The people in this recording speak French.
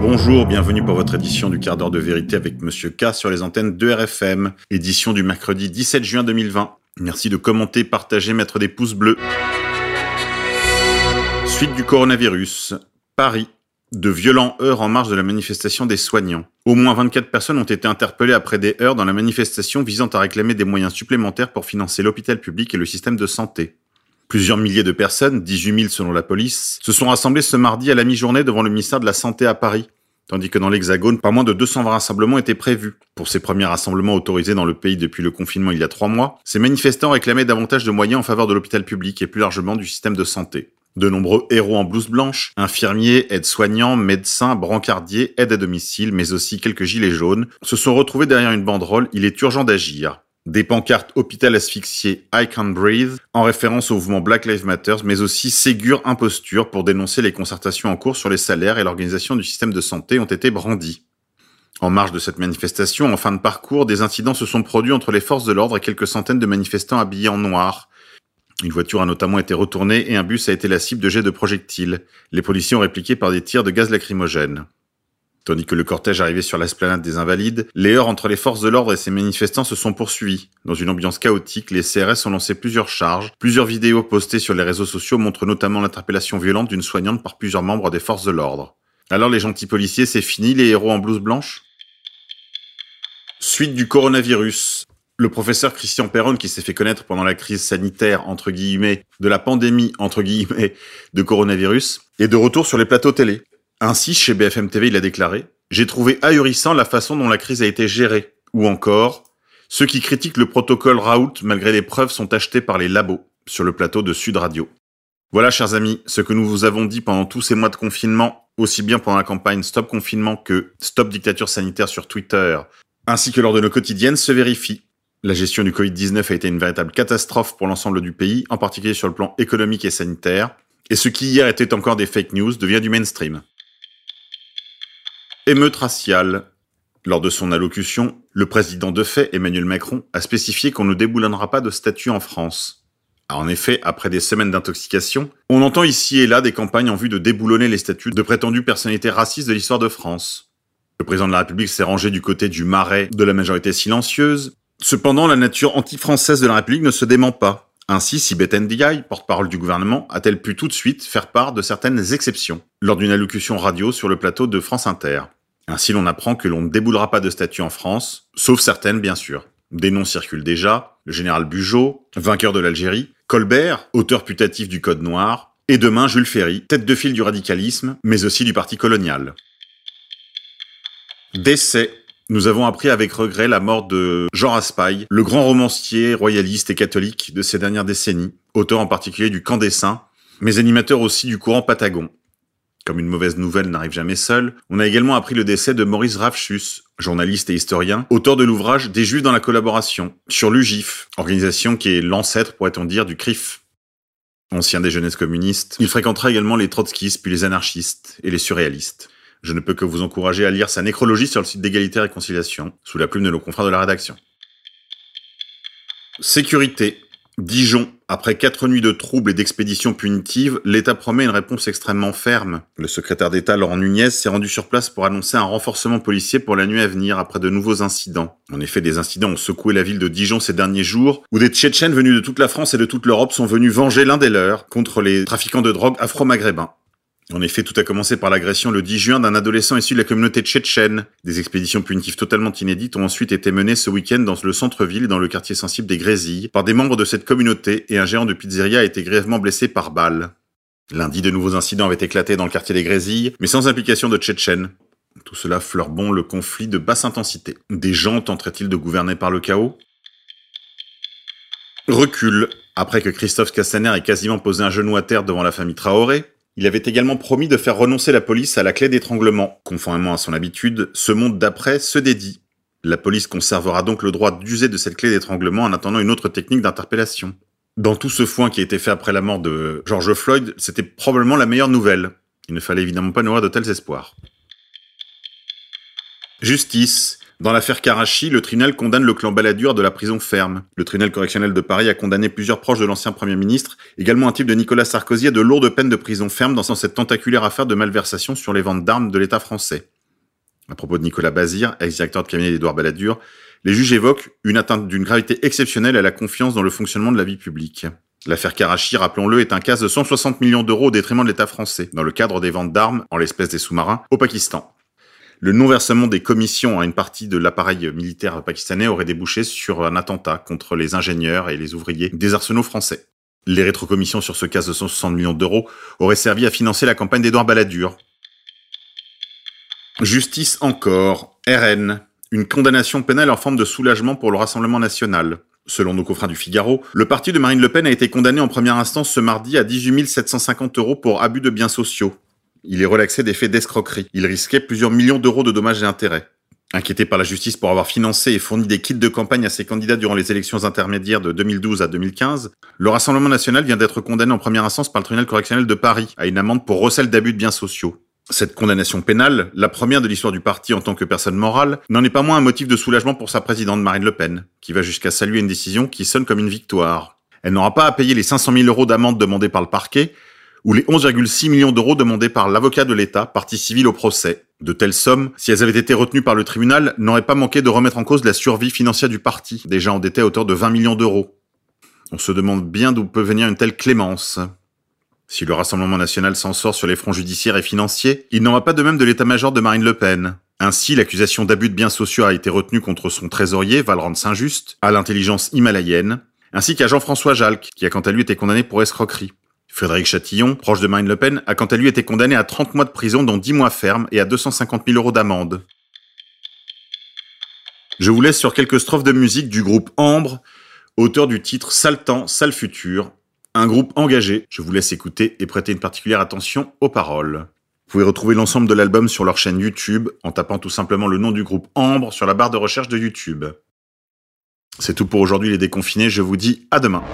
Bonjour, bienvenue pour votre édition du quart d'heure de vérité avec Monsieur K sur les antennes de RFM, édition du mercredi 17 juin 2020. Merci de commenter, partager, mettre des pouces bleus. Suite du coronavirus, Paris. De violents heurts en marge de la manifestation des soignants. Au moins 24 personnes ont été interpellées après des heurts dans la manifestation visant à réclamer des moyens supplémentaires pour financer l'hôpital public et le système de santé. Plusieurs milliers de personnes, 18 000 selon la police, se sont rassemblées ce mardi à la mi-journée devant le ministère de la Santé à Paris, tandis que dans l'Hexagone, pas moins de 220 rassemblements étaient prévus. Pour ces premiers rassemblements autorisés dans le pays depuis le confinement il y a trois mois, ces manifestants réclamaient davantage de moyens en faveur de l'hôpital public et plus largement du système de santé. De nombreux héros en blouse blanche, infirmiers, aides-soignants, médecins, brancardiers, aides à domicile, mais aussi quelques gilets jaunes, se sont retrouvés derrière une banderole Il est urgent d'agir. Des pancartes Hôpital asphyxié, I can't breathe, en référence au mouvement Black Lives Matter, mais aussi Ségur imposture pour dénoncer les concertations en cours sur les salaires et l'organisation du système de santé ont été brandies. En marge de cette manifestation, en fin de parcours, des incidents se sont produits entre les forces de l'ordre et quelques centaines de manifestants habillés en noir. Une voiture a notamment été retournée et un bus a été la cible de jets de projectiles. Les policiers ont répliqué par des tirs de gaz lacrymogène. Tandis que le cortège arrivait sur l'esplanade des Invalides, les heurts entre les forces de l'ordre et ces manifestants se sont poursuivis. Dans une ambiance chaotique, les CRS ont lancé plusieurs charges. Plusieurs vidéos postées sur les réseaux sociaux montrent notamment l'interpellation violente d'une soignante par plusieurs membres des forces de l'ordre. Alors les gentils policiers, c'est fini les héros en blouse blanche? Suite du coronavirus. Le professeur Christian Perron, qui s'est fait connaître pendant la crise sanitaire, entre guillemets, de la pandémie, entre guillemets, de coronavirus, est de retour sur les plateaux télé. Ainsi, chez BFM TV, il a déclaré « J'ai trouvé ahurissant la façon dont la crise a été gérée. » Ou encore « Ceux qui critiquent le protocole Raoult malgré les preuves sont achetés par les labos. » sur le plateau de Sud Radio. Voilà, chers amis, ce que nous vous avons dit pendant tous ces mois de confinement, aussi bien pendant la campagne Stop Confinement que Stop Dictature Sanitaire sur Twitter, ainsi que lors de nos quotidiennes, se vérifie. La gestion du Covid-19 a été une véritable catastrophe pour l'ensemble du pays, en particulier sur le plan économique et sanitaire, et ce qui hier était encore des fake news devient du mainstream. Émeute raciale. Lors de son allocution, le président de fait, Emmanuel Macron, a spécifié qu'on ne déboulonnera pas de statues en France. Ah, en effet, après des semaines d'intoxication, on entend ici et là des campagnes en vue de déboulonner les statues de prétendues personnalités racistes de l'histoire de France. Le président de la République s'est rangé du côté du marais de la majorité silencieuse, Cependant, la nature anti-française de la République ne se dément pas. Ainsi, Sibeth Ndiaye, porte-parole du gouvernement, a-t-elle pu tout de suite faire part de certaines exceptions lors d'une allocution radio sur le plateau de France Inter. Ainsi, l'on apprend que l'on ne déboulera pas de statues en France, sauf certaines bien sûr. Des noms circulent déjà, le général Bugeaud, vainqueur de l'Algérie, Colbert, auteur putatif du Code noir, et demain Jules Ferry, tête de file du radicalisme, mais aussi du parti colonial. Décès nous avons appris avec regret la mort de Jean Raspail, le grand romancier royaliste et catholique de ces dernières décennies, auteur en particulier du Camp des Saints, mais animateur aussi du courant Patagon. Comme une mauvaise nouvelle n'arrive jamais seule, on a également appris le décès de Maurice Ravchus, journaliste et historien, auteur de l'ouvrage Des Juifs dans la collaboration, sur l'UGIF, organisation qui est l'ancêtre, pourrait-on dire, du CRIF. Ancien des jeunesses communistes, il fréquentera également les trotskistes puis les anarchistes et les surréalistes. Je ne peux que vous encourager à lire sa nécrologie sur le site d'égalité et réconciliation, sous la plume de nos confrères de la rédaction. Sécurité. Dijon. Après quatre nuits de troubles et d'expéditions punitives, l'État promet une réponse extrêmement ferme. Le secrétaire d'État Laurent Nunez s'est rendu sur place pour annoncer un renforcement policier pour la nuit à venir après de nouveaux incidents. En effet, des incidents ont secoué la ville de Dijon ces derniers jours, où des Tchétchènes venus de toute la France et de toute l'Europe sont venus venger l'un des leurs contre les trafiquants de drogue afro-maghrébins. En effet, tout a commencé par l'agression le 10 juin d'un adolescent issu de la communauté tchétchène. Des expéditions punitives totalement inédites ont ensuite été menées ce week-end dans le centre-ville dans le quartier sensible des Grésilles par des membres de cette communauté et un géant de pizzeria a été grièvement blessé par balle. Lundi, de nouveaux incidents avaient éclaté dans le quartier des Grésilles, mais sans implication de Tchétchènes. Tout cela fleure bon le conflit de basse intensité. Des gens tenteraient-ils de gouverner par le chaos? Recul. Après que Christophe Castaner ait quasiment posé un genou à terre devant la famille Traoré, il avait également promis de faire renoncer la police à la clé d'étranglement. Conformément à son habitude, ce monde d'après se dédie. La police conservera donc le droit d'user de cette clé d'étranglement en attendant une autre technique d'interpellation. Dans tout ce foin qui a été fait après la mort de George Floyd, c'était probablement la meilleure nouvelle. Il ne fallait évidemment pas nourrir de tels espoirs. Justice. Dans l'affaire Karachi, le tribunal condamne le clan Balladur de la prison ferme. Le tribunal correctionnel de Paris a condamné plusieurs proches de l'ancien Premier ministre, également un type de Nicolas Sarkozy à de lourdes peines de prison ferme dans cette tentaculaire affaire de malversation sur les ventes d'armes de l'État français. À propos de Nicolas Bazir, ex-directeur de cabinet d'Édouard Balladur, les juges évoquent une atteinte d'une gravité exceptionnelle à la confiance dans le fonctionnement de la vie publique. L'affaire Karachi, rappelons-le, est un cas de 160 millions d'euros au détriment de l'État français, dans le cadre des ventes d'armes, en l'espèce des sous-marins, au Pakistan. Le non-versement des commissions à une partie de l'appareil militaire pakistanais aurait débouché sur un attentat contre les ingénieurs et les ouvriers des arsenaux français. Les rétrocommissions sur ce cas de 160 millions d'euros auraient servi à financer la campagne d'Édouard Balladur. Justice encore. RN. Une condamnation pénale en forme de soulagement pour le Rassemblement national. Selon nos confrères du Figaro, le parti de Marine Le Pen a été condamné en première instance ce mardi à 18 750 euros pour abus de biens sociaux. Il est relaxé des faits d'escroquerie. Il risquait plusieurs millions d'euros de dommages et intérêts. Inquiété par la justice pour avoir financé et fourni des kits de campagne à ses candidats durant les élections intermédiaires de 2012 à 2015, le Rassemblement national vient d'être condamné en première instance par le tribunal correctionnel de Paris à une amende pour recel d'abus de biens sociaux. Cette condamnation pénale, la première de l'histoire du parti en tant que personne morale, n'en est pas moins un motif de soulagement pour sa présidente Marine Le Pen, qui va jusqu'à saluer une décision qui sonne comme une victoire. Elle n'aura pas à payer les 500 000 euros d'amende demandés par le parquet, ou les 11,6 millions d'euros demandés par l'avocat de l'État, partie civile au procès. De telles sommes, si elles avaient été retenues par le tribunal, n'auraient pas manqué de remettre en cause la survie financière du parti, déjà endetté à hauteur de 20 millions d'euros. On se demande bien d'où peut venir une telle clémence. Si le Rassemblement national s'en sort sur les fronts judiciaires et financiers, il n'en va pas de même de l'état-major de Marine Le Pen. Ainsi, l'accusation d'abus de biens sociaux a été retenue contre son trésorier, Valrand Saint-Just, à l'intelligence himalayenne, ainsi qu'à Jean-François Jalc, qui a quant à lui été condamné pour escroquerie. Frédéric Chatillon, proche de Marine Le Pen, a quant à lui été condamné à 30 mois de prison dont 10 mois ferme et à 250 000 euros d'amende. Je vous laisse sur quelques strophes de musique du groupe Ambre, auteur du titre Sale temps, sale futur, un groupe engagé. Je vous laisse écouter et prêter une particulière attention aux paroles. Vous pouvez retrouver l'ensemble de l'album sur leur chaîne YouTube en tapant tout simplement le nom du groupe Ambre sur la barre de recherche de YouTube. C'est tout pour aujourd'hui les déconfinés, je vous dis à demain.